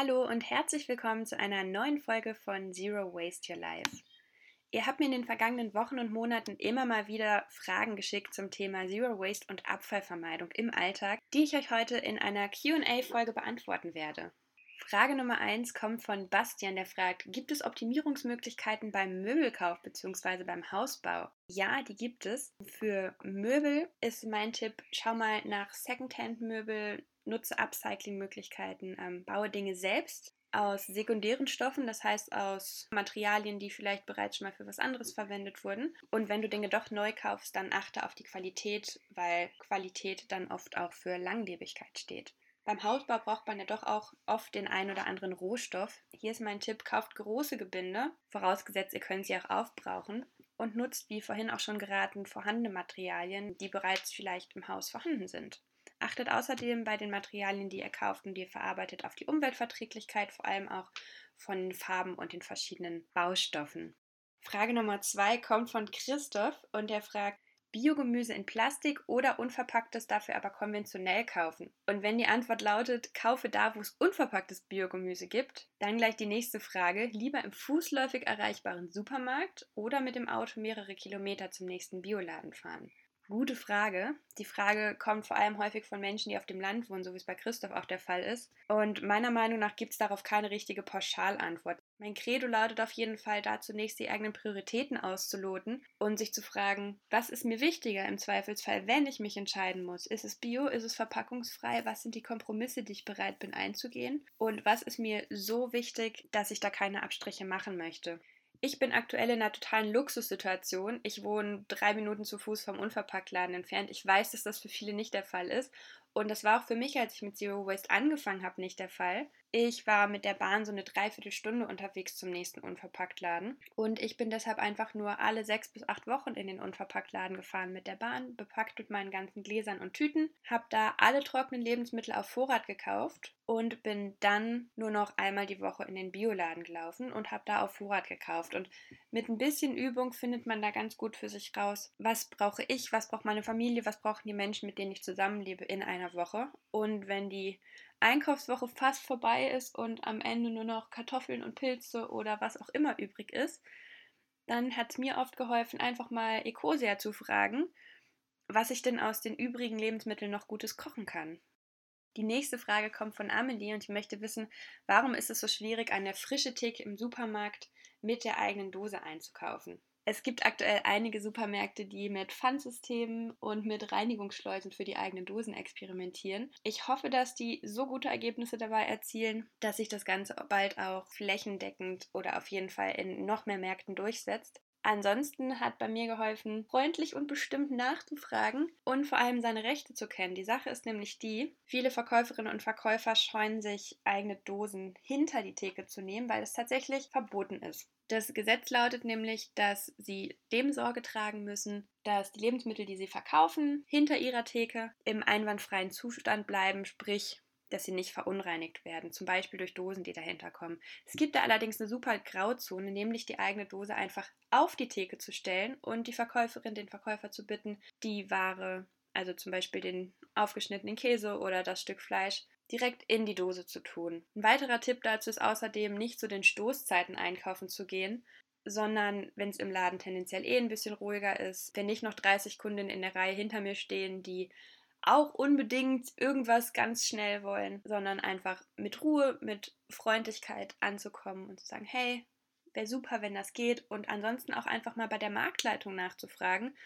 Hallo und herzlich willkommen zu einer neuen Folge von Zero Waste Your Life. Ihr habt mir in den vergangenen Wochen und Monaten immer mal wieder Fragen geschickt zum Thema Zero Waste und Abfallvermeidung im Alltag, die ich euch heute in einer QA-Folge beantworten werde. Frage Nummer 1 kommt von Bastian, der fragt, gibt es Optimierungsmöglichkeiten beim Möbelkauf bzw. beim Hausbau? Ja, die gibt es. Für Möbel ist mein Tipp, schau mal nach Secondhand-Möbel, nutze Upcycling-Möglichkeiten, ähm, baue Dinge selbst aus sekundären Stoffen, das heißt aus Materialien, die vielleicht bereits schon mal für was anderes verwendet wurden. Und wenn du Dinge doch neu kaufst, dann achte auf die Qualität, weil Qualität dann oft auch für Langlebigkeit steht. Beim Hausbau braucht man ja doch auch oft den einen oder anderen Rohstoff. Hier ist mein Tipp, kauft große Gebinde, vorausgesetzt ihr könnt sie auch aufbrauchen und nutzt, wie vorhin auch schon geraten, vorhandene Materialien, die bereits vielleicht im Haus vorhanden sind. Achtet außerdem bei den Materialien, die ihr kauft und die ihr verarbeitet, auf die Umweltverträglichkeit, vor allem auch von den Farben und den verschiedenen Baustoffen. Frage Nummer zwei kommt von Christoph und der fragt, Biogemüse in Plastik oder unverpacktes dafür aber konventionell kaufen? Und wenn die Antwort lautet, kaufe da, wo es unverpacktes Biogemüse gibt, dann gleich die nächste Frage, lieber im fußläufig erreichbaren Supermarkt oder mit dem Auto mehrere Kilometer zum nächsten Bioladen fahren? Gute Frage. Die Frage kommt vor allem häufig von Menschen, die auf dem Land wohnen, so wie es bei Christoph auch der Fall ist. Und meiner Meinung nach gibt es darauf keine richtige Pauschalantwort. Mein Credo lautet auf jeden Fall, da zunächst die eigenen Prioritäten auszuloten und sich zu fragen, was ist mir wichtiger im Zweifelsfall, wenn ich mich entscheiden muss? Ist es bio? Ist es verpackungsfrei? Was sind die Kompromisse, die ich bereit bin einzugehen? Und was ist mir so wichtig, dass ich da keine Abstriche machen möchte? Ich bin aktuell in einer totalen Luxussituation. Ich wohne drei Minuten zu Fuß vom Unverpacktladen entfernt. Ich weiß, dass das für viele nicht der Fall ist. Und das war auch für mich, als ich mit Zero Waste angefangen habe, nicht der Fall. Ich war mit der Bahn so eine Dreiviertelstunde unterwegs zum nächsten Unverpacktladen. Und ich bin deshalb einfach nur alle sechs bis acht Wochen in den Unverpacktladen gefahren mit der Bahn, bepackt mit meinen ganzen Gläsern und Tüten, habe da alle trockenen Lebensmittel auf Vorrat gekauft und bin dann nur noch einmal die Woche in den Bioladen gelaufen und habe da auf Vorrat gekauft. Und mit ein bisschen Übung findet man da ganz gut für sich raus, was brauche ich, was braucht meine Familie, was brauchen die Menschen, mit denen ich zusammenlebe in einer Woche. Und wenn die Einkaufswoche fast vorbei ist und am Ende nur noch Kartoffeln und Pilze oder was auch immer übrig ist, dann hat es mir oft geholfen, einfach mal Ecosia zu fragen, was ich denn aus den übrigen Lebensmitteln noch Gutes kochen kann. Die nächste Frage kommt von Amelie und ich möchte wissen, warum ist es so schwierig, eine frische Theke im Supermarkt mit der eigenen Dose einzukaufen? Es gibt aktuell einige Supermärkte, die mit Pfandsystemen und mit Reinigungsschleusen für die eigenen Dosen experimentieren. Ich hoffe, dass die so gute Ergebnisse dabei erzielen, dass sich das Ganze bald auch flächendeckend oder auf jeden Fall in noch mehr Märkten durchsetzt. Ansonsten hat bei mir geholfen, freundlich und bestimmt nachzufragen und vor allem seine Rechte zu kennen. Die Sache ist nämlich die, viele Verkäuferinnen und Verkäufer scheuen sich, eigene Dosen hinter die Theke zu nehmen, weil es tatsächlich verboten ist. Das Gesetz lautet nämlich, dass sie dem Sorge tragen müssen, dass die Lebensmittel, die sie verkaufen, hinter ihrer Theke im einwandfreien Zustand bleiben, sprich dass sie nicht verunreinigt werden, zum Beispiel durch Dosen, die dahinter kommen. Es gibt da allerdings eine super Grauzone, nämlich die eigene Dose einfach auf die Theke zu stellen und die Verkäuferin, den Verkäufer zu bitten, die Ware, also zum Beispiel den aufgeschnittenen Käse oder das Stück Fleisch, direkt in die Dose zu tun. Ein weiterer Tipp dazu ist außerdem, nicht zu den Stoßzeiten einkaufen zu gehen, sondern wenn es im Laden tendenziell eh ein bisschen ruhiger ist, wenn nicht noch 30 Kunden in der Reihe hinter mir stehen, die auch unbedingt irgendwas ganz schnell wollen, sondern einfach mit Ruhe, mit Freundlichkeit anzukommen und zu sagen, hey, wäre super, wenn das geht und ansonsten auch einfach mal bei der Marktleitung nachzufragen.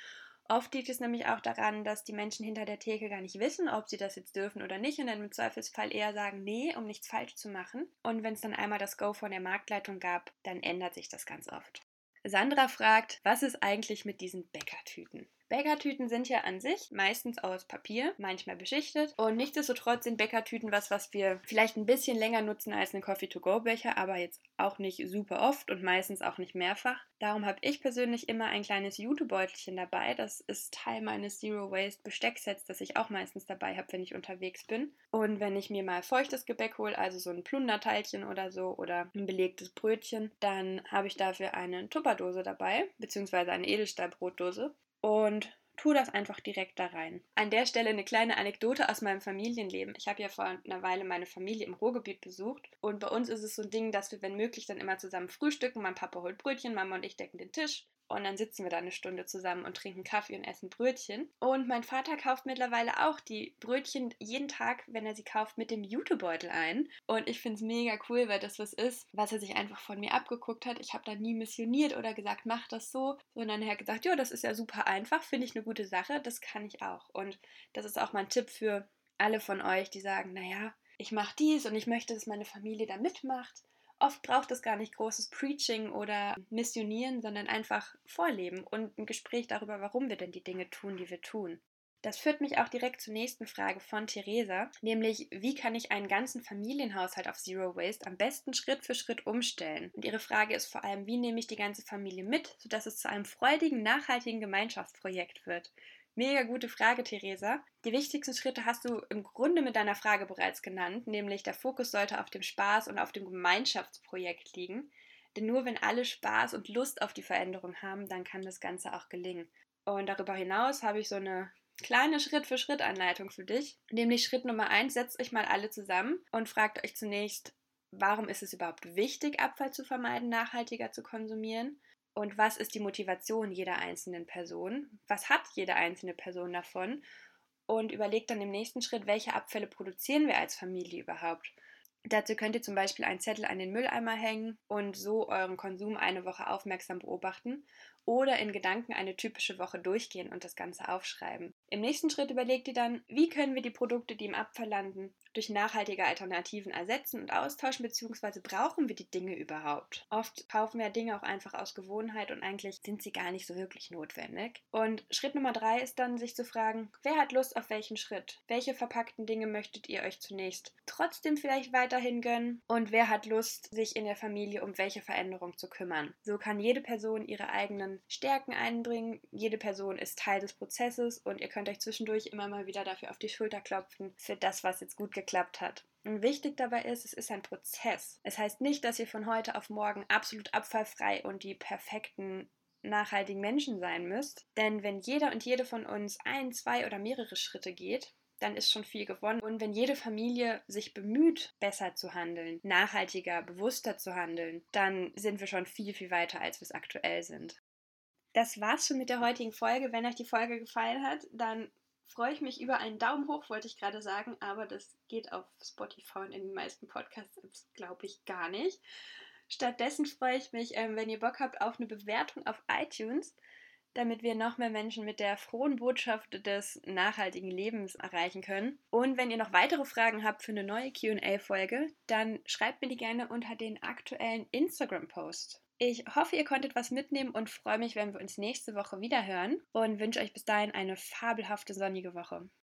Oft liegt es nämlich auch daran, dass die Menschen hinter der Theke gar nicht wissen, ob sie das jetzt dürfen oder nicht und dann im Zweifelsfall eher sagen, nee, um nichts falsch zu machen. Und wenn es dann einmal das Go von der Marktleitung gab, dann ändert sich das ganz oft. Sandra fragt, was ist eigentlich mit diesen Bäckertüten? Bäckertüten sind ja an sich meistens aus Papier, manchmal beschichtet. Und nichtsdestotrotz sind Bäckertüten was, was wir vielleicht ein bisschen länger nutzen als einen Coffee-to-go-Becher, aber jetzt auch nicht super oft und meistens auch nicht mehrfach. Darum habe ich persönlich immer ein kleines Jutebeutelchen dabei. Das ist Teil meines Zero Waste Bestecksets, das ich auch meistens dabei habe, wenn ich unterwegs bin. Und wenn ich mir mal feuchtes Gebäck hole, also so ein Plunderteilchen oder so oder ein belegtes Brötchen, dann habe ich dafür eine Tupperdose dabei, beziehungsweise eine Edelstahlbrotdose. Und tu das einfach direkt da rein. An der Stelle eine kleine Anekdote aus meinem Familienleben. Ich habe ja vor einer Weile meine Familie im Ruhrgebiet besucht und bei uns ist es so ein Ding, dass wir, wenn möglich, dann immer zusammen frühstücken. Mein Papa holt Brötchen, Mama und ich decken den Tisch und dann sitzen wir da eine Stunde zusammen und trinken Kaffee und essen Brötchen. Und mein Vater kauft mittlerweile auch die Brötchen jeden Tag, wenn er sie kauft, mit dem Jutebeutel ein. Und ich finde es mega cool, weil das was ist, was er sich einfach von mir abgeguckt hat. Ich habe da nie missioniert oder gesagt, mach das so, sondern er hat gesagt, ja, das ist ja super einfach, finde ich eine gute Sache, das kann ich auch. Und das ist auch mein Tipp für alle von euch, die sagen, naja, ich mache dies und ich möchte, dass meine Familie da mitmacht oft braucht es gar nicht großes Preaching oder Missionieren, sondern einfach Vorleben und ein Gespräch darüber, warum wir denn die Dinge tun, die wir tun. Das führt mich auch direkt zur nächsten Frage von Theresa, nämlich wie kann ich einen ganzen Familienhaushalt auf Zero Waste am besten Schritt für Schritt umstellen? Und ihre Frage ist vor allem, wie nehme ich die ganze Familie mit, sodass es zu einem freudigen, nachhaltigen Gemeinschaftsprojekt wird? Mega gute Frage, Theresa. Die wichtigsten Schritte hast du im Grunde mit deiner Frage bereits genannt, nämlich der Fokus sollte auf dem Spaß und auf dem Gemeinschaftsprojekt liegen. Denn nur wenn alle Spaß und Lust auf die Veränderung haben, dann kann das Ganze auch gelingen. Und darüber hinaus habe ich so eine kleine Schritt-für-Schritt-Anleitung für dich. Nämlich Schritt Nummer eins, setzt euch mal alle zusammen und fragt euch zunächst, warum ist es überhaupt wichtig, Abfall zu vermeiden, nachhaltiger zu konsumieren? Und was ist die Motivation jeder einzelnen Person, was hat jede einzelne Person davon? Und überlegt dann im nächsten Schritt, welche Abfälle produzieren wir als Familie überhaupt. Dazu könnt ihr zum Beispiel einen Zettel an den Mülleimer hängen und so euren Konsum eine Woche aufmerksam beobachten oder in Gedanken eine typische Woche durchgehen und das Ganze aufschreiben. Im nächsten Schritt überlegt ihr dann, wie können wir die Produkte, die im Abfall landen, durch nachhaltige Alternativen ersetzen und austauschen, beziehungsweise brauchen wir die Dinge überhaupt? Oft kaufen wir Dinge auch einfach aus Gewohnheit und eigentlich sind sie gar nicht so wirklich notwendig. Und Schritt Nummer drei ist dann, sich zu fragen, wer hat Lust auf welchen Schritt? Welche verpackten Dinge möchtet ihr euch zunächst trotzdem vielleicht weiterhin gönnen? Und wer hat Lust, sich in der Familie um welche Veränderung zu kümmern? So kann jede Person ihre eigenen Stärken einbringen. Jede Person ist Teil des Prozesses und ihr könnt euch zwischendurch immer mal wieder dafür auf die Schulter klopfen für das, was jetzt gut geklappt hat. Und wichtig dabei ist, es ist ein Prozess. Es heißt nicht, dass ihr von heute auf morgen absolut abfallfrei und die perfekten nachhaltigen Menschen sein müsst. Denn wenn jeder und jede von uns ein, zwei oder mehrere Schritte geht, dann ist schon viel gewonnen. Und wenn jede Familie sich bemüht, besser zu handeln, nachhaltiger, bewusster zu handeln, dann sind wir schon viel, viel weiter, als wir es aktuell sind. Das war's schon mit der heutigen Folge. Wenn euch die Folge gefallen hat, dann freue ich mich über einen Daumen hoch, wollte ich gerade sagen, aber das geht auf Spotify und in den meisten Podcasts, glaube ich, gar nicht. Stattdessen freue ich mich, ähm, wenn ihr Bock habt auf eine Bewertung auf iTunes, damit wir noch mehr Menschen mit der frohen Botschaft des nachhaltigen Lebens erreichen können. Und wenn ihr noch weitere Fragen habt für eine neue QA-Folge, dann schreibt mir die gerne unter den aktuellen Instagram-Post. Ich hoffe, ihr konntet was mitnehmen und freue mich, wenn wir uns nächste Woche wieder hören und wünsche euch bis dahin eine fabelhafte sonnige Woche.